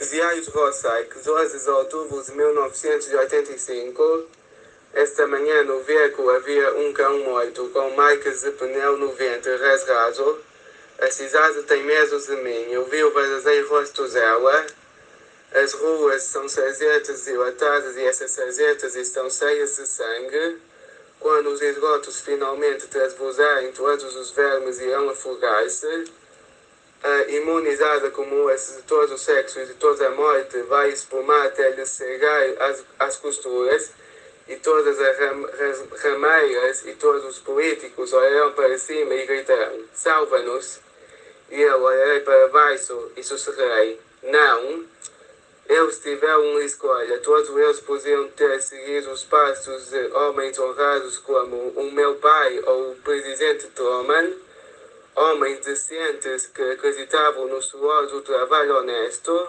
Diário de Rossaic, 12 de outubro de 1985. Esta manhã no veículo havia um cão morto com marcas de pneu no ventre rasgado. A cidade tem medo de mim. Eu vi o verdadeiro rosto dela. As ruas são sarjetas dilatadas e essas sarjetas estão cheias de sangue. Quando os esgotos finalmente transbordarem, todos os vermes irão afogar-se. A imunizada como essa de todos os sexos e de toda a morte vai espumar até lhe cegar as, as costuras e todas as ram, rameiras e todos os políticos olharão para cima e gritarão salva-nos e eu olharei para baixo e sussurrarei não eles tiveram uma escolha. Todos eles podiam ter seguido os passos de homens honrados como o meu pai ou o presidente Truman, homens decentes que acreditavam no suor do trabalho honesto,